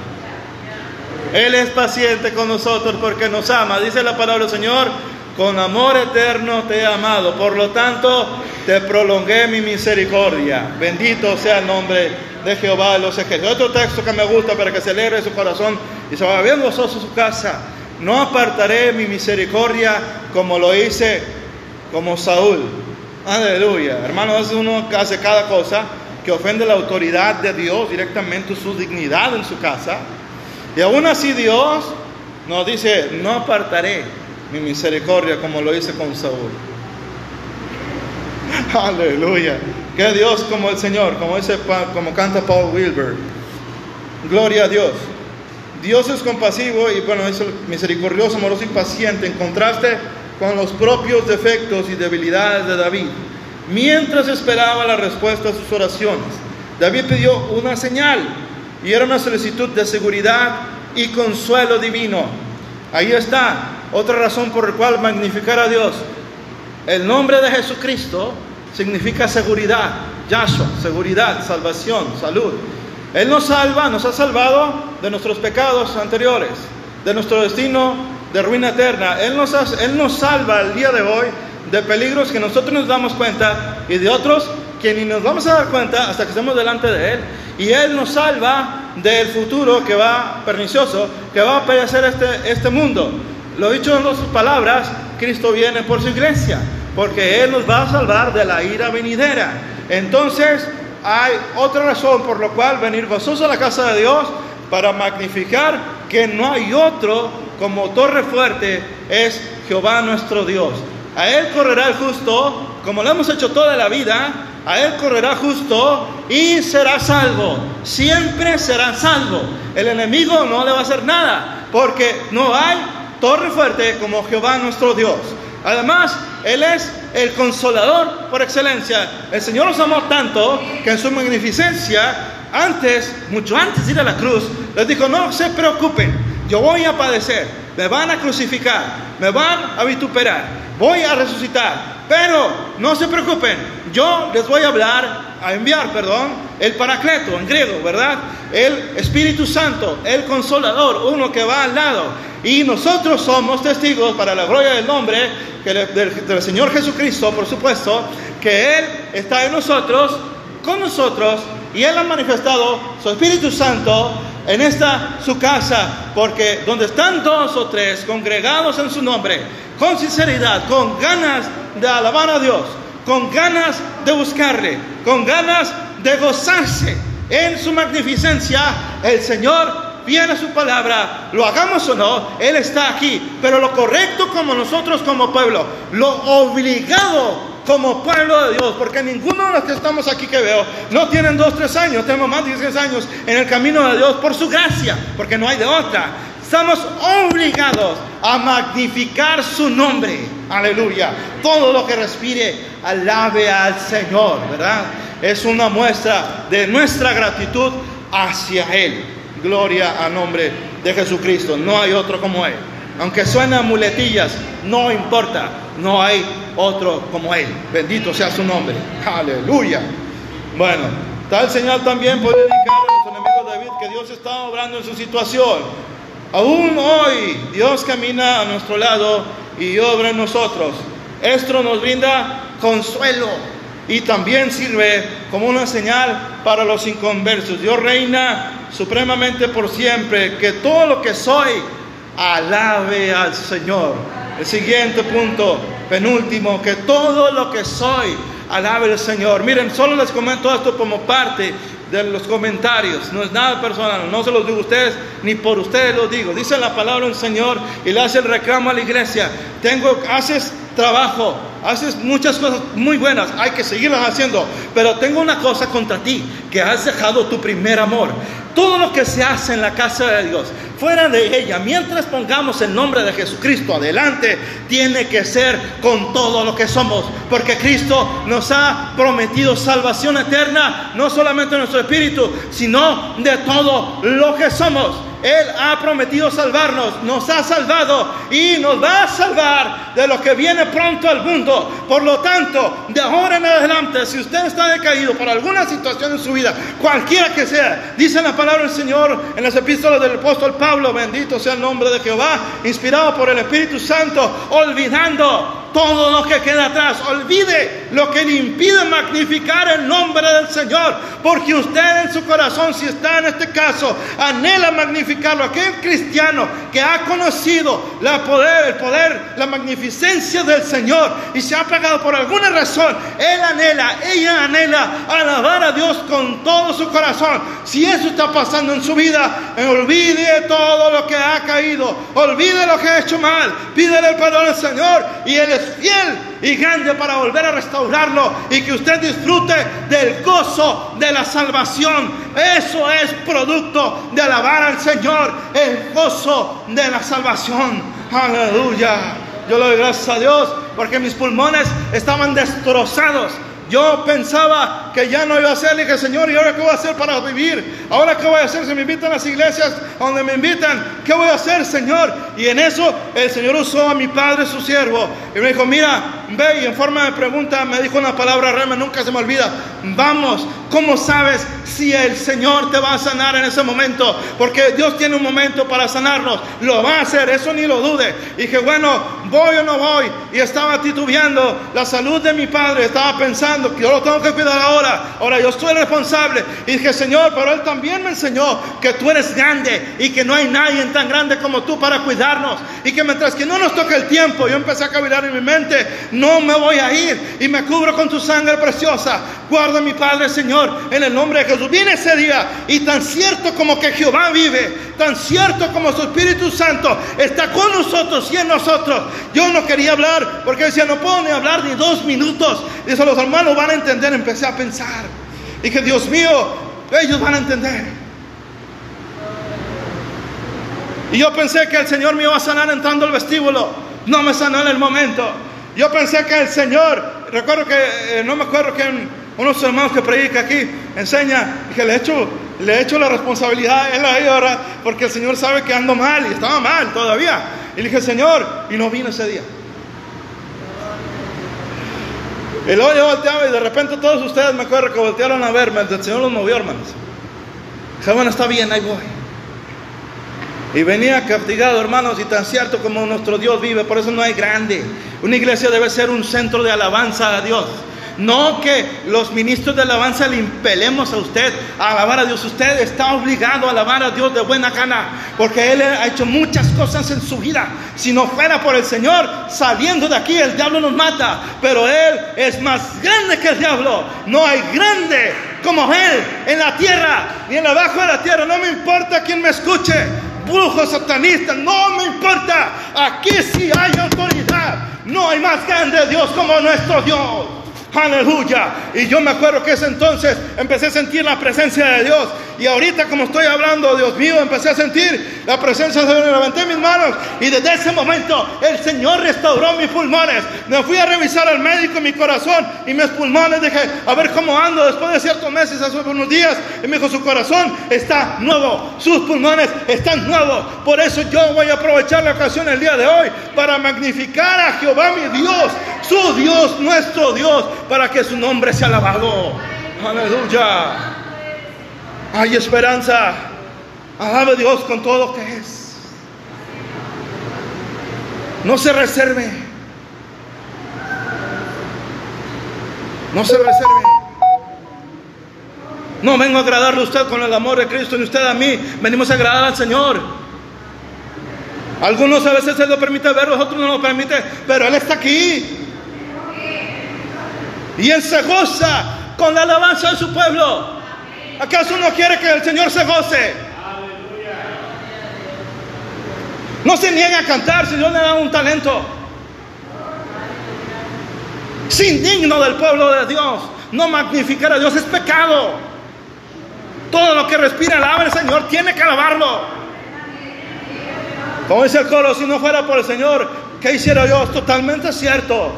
Él es paciente con nosotros porque nos ama. Dice la palabra del Señor, con amor eterno te he amado. Por lo tanto, te prolongué mi misericordia. Bendito sea el nombre de Jehová de los ejércitos. Otro texto que me gusta para que se alegre su corazón y se vaya bien gozoso su casa. No apartaré mi misericordia como lo hice como Saúl. Aleluya. Hermano, es uno hace cada cosa que ofende la autoridad de Dios directamente, su dignidad en su casa. Y aún así Dios nos dice, no apartaré mi misericordia como lo hice con Saúl. [LAUGHS] Aleluya. Que Dios como el Señor, como, dice, como canta Paul Wilber. Gloria a Dios. Dios es compasivo y bueno, es misericordioso, amoroso y paciente en contraste con los propios defectos y debilidades de David. Mientras esperaba la respuesta a sus oraciones, David pidió una señal y era una solicitud de seguridad y consuelo divino. Ahí está, otra razón por la cual magnificar a Dios. El nombre de Jesucristo significa seguridad, Yahshua, seguridad, salvación, salud. Él nos salva, nos ha salvado de nuestros pecados anteriores, de nuestro destino de ruina eterna. Él nos, él nos salva el día de hoy de peligros que nosotros nos damos cuenta y de otros que ni nos vamos a dar cuenta hasta que estemos delante de Él. Y Él nos salva del futuro que va pernicioso, que va a perecer este, este mundo. Lo dicho en dos palabras, Cristo viene por su iglesia, porque Él nos va a salvar de la ira venidera. Entonces, hay otra razón por la cual venir gozoso a la casa de Dios para magnificar que no hay otro como torre fuerte, es Jehová nuestro Dios. A Él correrá el justo, como lo hemos hecho toda la vida, a Él correrá justo y será salvo. Siempre será salvo. El enemigo no le va a hacer nada, porque no hay torre fuerte como Jehová nuestro Dios. Además, Él es el consolador por excelencia. El Señor nos amó tanto que en su magnificencia, antes, mucho antes de ir a la cruz, les dijo, no se preocupen, yo voy a padecer, me van a crucificar, me van a vituperar, voy a resucitar, pero no se preocupen, yo les voy a hablar, a enviar, perdón, el paracleto en griego, ¿verdad? El Espíritu Santo, el consolador, uno que va al lado. Y nosotros somos testigos para la gloria del nombre del, del Señor Jesucristo, por supuesto, que Él está en nosotros, con nosotros, y Él ha manifestado su Espíritu Santo en esta su casa, porque donde están dos o tres congregados en su nombre, con sinceridad, con ganas de alabar a Dios, con ganas de buscarle, con ganas de gozarse en su magnificencia, el Señor viene a su palabra, lo hagamos o no, Él está aquí. Pero lo correcto como nosotros como pueblo, lo obligado como pueblo de Dios, porque ninguno de los que estamos aquí que veo no tienen dos, tres años, tenemos más de 10 años en el camino de Dios por su gracia, porque no hay de otra. Estamos obligados a magnificar su nombre. Aleluya. Todo lo que respire, alabe al Señor, ¿verdad? Es una muestra de nuestra gratitud hacia Él. Gloria a nombre de Jesucristo. No hay otro como Él. Aunque suenan muletillas, no importa. No hay otro como Él. Bendito sea su nombre. Aleluya. Bueno, tal señal también puede indicar a los enemigos David que Dios está obrando en su situación. Aún hoy Dios camina a nuestro lado y obra en nosotros. Esto nos brinda consuelo y también sirve como una señal para los inconversos. Dios reina supremamente por siempre, que todo lo que soy alabe al Señor. El siguiente punto, penúltimo, que todo lo que soy, alabe al Señor. Miren, solo les comento esto como parte de los comentarios, no es nada personal, no se los digo a ustedes, ni por ustedes lo digo. Dice la palabra del Señor y le hace el reclamo a la iglesia. Tengo, haces trabajo, haces muchas cosas muy buenas, hay que seguirlas haciendo, pero tengo una cosa contra ti, que has dejado tu primer amor. Todo lo que se hace en la casa de Dios, fuera de ella, mientras pongamos el nombre de Jesucristo adelante, tiene que ser con todo lo que somos, porque Cristo nos ha prometido salvación eterna, no solamente de nuestro espíritu, sino de todo lo que somos. Él ha prometido salvarnos, nos ha salvado y nos va a salvar de lo que viene pronto al mundo. Por lo tanto, de ahora en adelante, si usted está decaído por alguna situación en su vida, cualquiera que sea, dice la palabra del Señor en las epístolas del apóstol Pablo, bendito sea el nombre de Jehová, inspirado por el Espíritu Santo, olvidando todo lo que queda atrás. Olvide lo que le impide magnificar el nombre del Señor. Porque usted en su corazón, si está en este caso, anhela magnificarlo. Aquel cristiano que ha conocido poder, el poder, la magnificencia del Señor y se ha pagado por alguna razón, él anhela, ella anhela alabar a Dios con todo su corazón. Si eso está pasando en su vida, olvide todo lo que ha caído. Olvide lo que ha hecho mal. Pídele el perdón al Señor y Él es fiel y grande para volver a restaurarlo y que usted disfrute del gozo de la salvación. Eso es producto de alabar al Señor, el gozo de la salvación. Aleluya. Yo le doy gracias a Dios porque mis pulmones estaban destrozados. Yo pensaba que ya no iba a hacer, le dije, Señor, ¿y ahora qué voy a hacer para vivir? ¿Ahora qué voy a hacer si me invitan a las iglesias donde me invitan? ¿Qué voy a hacer, Señor? Y en eso el Señor usó a mi padre, su siervo, y me dijo, mira, ve, y en forma de pregunta me dijo una palabra rema, nunca se me olvida, vamos, ¿cómo sabes si el Señor te va a sanar en ese momento? Porque Dios tiene un momento para sanarnos, lo va a hacer, eso ni lo dude. Y dije, bueno, voy o no voy, y estaba titubeando la salud de mi padre, estaba pensando, que yo lo tengo que cuidar ahora. Ahora yo soy responsable. Y dije, Señor, pero Él también me enseñó que tú eres grande y que no hay nadie tan grande como tú para cuidarnos. Y que mientras que no nos toque el tiempo, yo empecé a cavilar en mi mente, no me voy a ir y me cubro con tu sangre preciosa. Guarda mi Padre, Señor, en el nombre de Jesús. Viene ese día y tan cierto como que Jehová vive, tan cierto como su Espíritu Santo está con nosotros y en nosotros. Yo no quería hablar porque decía, no puedo ni hablar ni dos minutos. Dice, los hermanos van a entender. Empecé a pensar. Y que Dios mío, ellos van a entender. Y yo pensé que el Señor me iba a sanar entrando al vestíbulo. No me sanó en el momento. Yo pensé que el Señor, recuerdo que, eh, no me acuerdo que uno de los hermanos que predica aquí enseña que le he hecho, le he hecho la responsabilidad él ahí ahora, porque el Señor sabe que ando mal y estaba mal todavía. Y le dije, Señor, y no vino ese día. Y luego yo volteaba y de repente todos ustedes me acuerdo que voltearon a verme, el Señor los movió, hermanos. Dije, bueno, está bien, ahí voy. Y venía castigado, hermanos, y tan cierto como nuestro Dios vive, por eso no hay grande. Una iglesia debe ser un centro de alabanza a Dios. No que los ministros de alabanza le impelemos a usted a alabar a Dios. Usted está obligado a alabar a Dios de buena gana, porque Él ha hecho muchas cosas en su vida. Si no fuera por el Señor, saliendo de aquí, el diablo nos mata. Pero Él es más grande que el diablo. No hay grande como Él en la tierra ni en abajo de la tierra. No me importa quién me escuche. Brujos satanistas, no me importa. Aquí sí hay autoridad. No hay más grande Dios como nuestro Dios. Aleluya. Y yo me acuerdo que ese entonces empecé a sentir la presencia de Dios. Y ahorita como estoy hablando, Dios mío, empecé a sentir la presencia de Dios. Levanté mis manos y desde ese momento el Señor restauró mis pulmones. Me fui a revisar al médico mi corazón y mis pulmones. Dije, a ver cómo ando después de ciertos meses, hace unos días. Y me dijo, su corazón está nuevo. Sus pulmones están nuevos. Por eso yo voy a aprovechar la ocasión el día de hoy para magnificar a Jehová mi Dios. Su Dios, nuestro Dios para que su nombre sea alabado. Aleluya. Hay esperanza. Alabe a Dios con todo lo que es. No se reserve. No se reserve. No vengo a agradarle a usted con el amor de Cristo, ni usted a mí. Venimos a agradar al Señor. Algunos a veces se lo permite ver, otros no lo permiten, pero Él está aquí. Y Él se goza con la alabanza de su pueblo. ¿Acaso no quiere que el Señor se goce? No se niegue a cantar si Dios le da un talento. Sin digno del pueblo de Dios. No magnificar a Dios es pecado. Todo lo que respira alaba al Señor tiene que alabarlo. Como dice el coro, si no fuera por el Señor, ¿qué hiciera yo? Es totalmente cierto.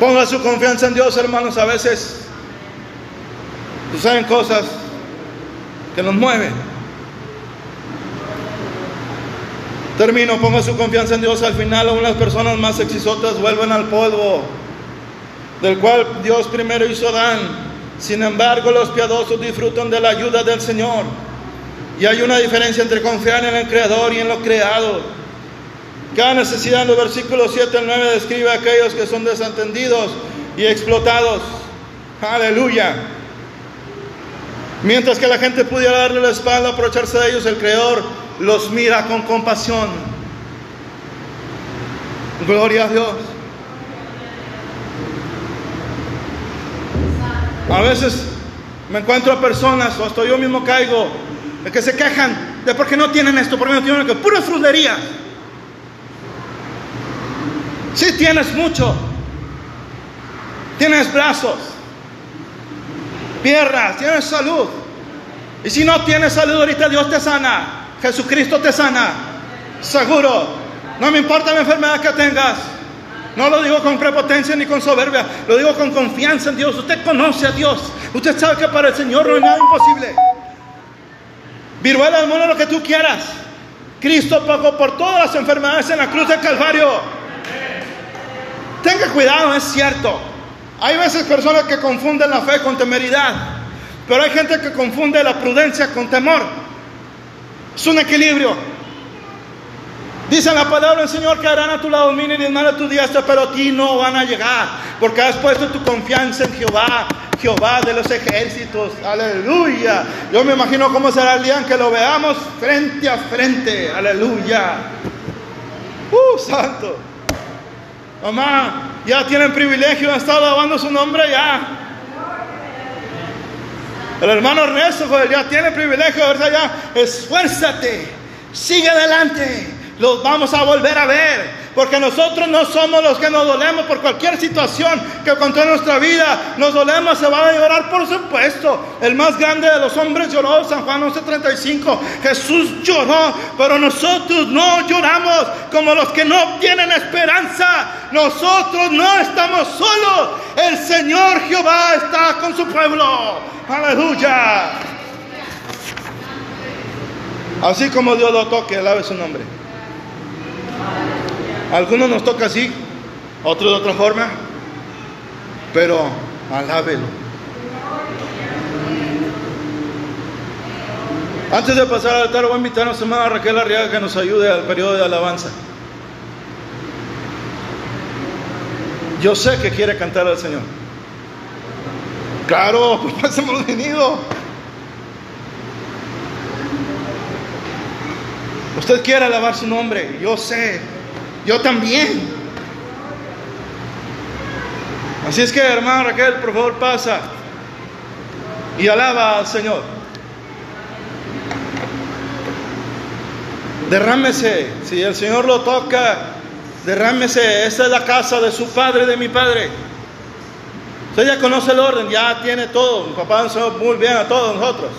Ponga su confianza en Dios, hermanos. A veces suceden cosas que nos mueven. Termino, ponga su confianza en Dios. Al final, aún las personas más exisotas vuelven al polvo, del cual Dios primero hizo Dan. Sin embargo, los piadosos disfrutan de la ayuda del Señor. Y hay una diferencia entre confiar en el Creador y en lo creado. Cada necesidad en los versículos 7 al 9 describe a aquellos que son desentendidos y explotados. Aleluya. Mientras que la gente pudiera darle la espalda, aprovecharse de ellos, el Creador los mira con compasión. Gloria a Dios. A veces me encuentro personas, o hasta yo mismo caigo, que se quejan de por qué no tienen esto, por qué no tienen esto, pura frulería. Si sí, tienes mucho, tienes brazos, piernas, tienes salud. Y si no tienes salud, ahorita Dios te sana, Jesucristo te sana, seguro. No me importa la enfermedad que tengas. No lo digo con prepotencia ni con soberbia, lo digo con confianza en Dios. Usted conoce a Dios, usted sabe que para el Señor no hay nada imposible. Viruela del mono, lo que tú quieras. Cristo pagó por todas las enfermedades en la cruz del Calvario. Tenga cuidado, es cierto. Hay veces personas que confunden la fe con temeridad, pero hay gente que confunde la prudencia con temor. Es un equilibrio. Dice la palabra del Señor que harán a tu lado mil y mal a tu diestra, pero a ti no van a llegar, porque has puesto tu confianza en Jehová, Jehová de los ejércitos. Aleluya. Yo me imagino cómo será el día en que lo veamos frente a frente. Aleluya. Uh, santo. Mamá, ya tienen privilegio de estar alabando su nombre ya. El hermano Ernesto, joder, ya tiene privilegio verse allá. Esfuérzate, sigue adelante. Los vamos a volver a ver. Porque nosotros no somos los que nos dolemos por cualquier situación que contra nuestra vida. Nos dolemos, se va a llorar, por supuesto. El más grande de los hombres lloró, San Juan 11:35. Jesús lloró, pero nosotros no lloramos como los que no tienen esperanza. Nosotros no estamos solos. El Señor Jehová está con su pueblo. Aleluya. Así como Dios lo toque, alabe su nombre. Algunos nos toca así, otros de otra forma, pero alábelo. Antes de pasar al altar, voy a invitar a nuestra hermana Raquel Arriaga que nos ayude al periodo de alabanza. Yo sé que quiere cantar al Señor. Claro, [LAUGHS] pues hemos venido. Usted quiere alabar su nombre, yo sé, yo también. Así es que, hermana Raquel, por favor, pasa y alaba al Señor. Derrámese, si el Señor lo toca, derrámese. Esta es la casa de su padre, de mi padre. Usted ya conoce el orden, ya tiene todo. Mi papá nos muy bien a todos nosotros.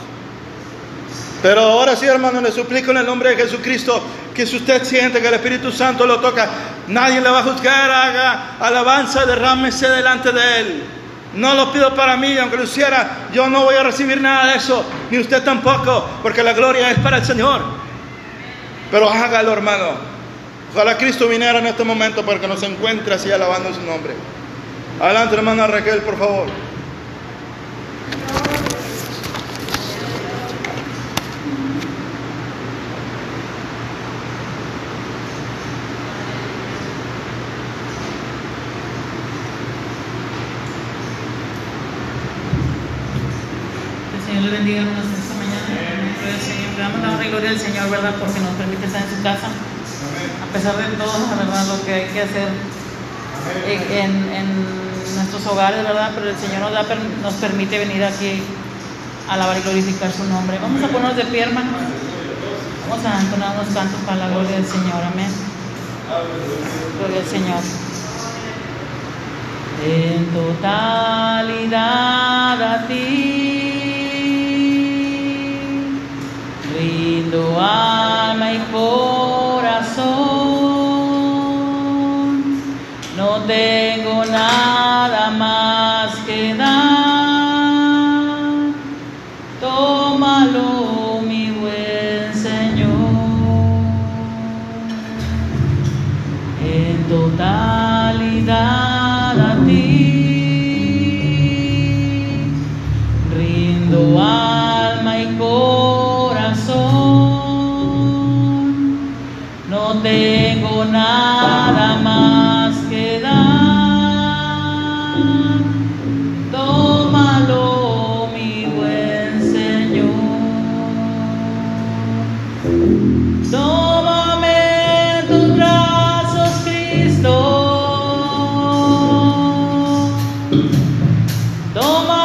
Pero ahora sí, hermano, le suplico en el nombre de Jesucristo que si usted siente que el Espíritu Santo lo toca, nadie le va a juzgar, haga alabanza, derrámese delante de Él. No lo pido para mí, aunque lo hiciera, yo no voy a recibir nada de eso, ni usted tampoco, porque la gloria es para el Señor. Pero hágalo, hermano. Ojalá Cristo viniera en este momento para que nos encuentre así alabando su nombre. Adelante, hermana Raquel, por favor. El Señor le bendiga hermanos esta mañana. Gloria al Señor. Le damos la honra y gloria al ¿verdad? Porque nos permite estar en su casa. A pesar de todo, lo que hay que hacer en, nuestros hogares, ¿verdad? Pero el Señor nos, da, nos permite venir aquí a alabar y glorificar su nombre. Vamos a ponernos de pie. Vamos a entonar unos cantos para la gloria del Señor. Amén. Gloria al Señor. En totalidad a ti, rindo alma y corazón, no tengo nada Toma mi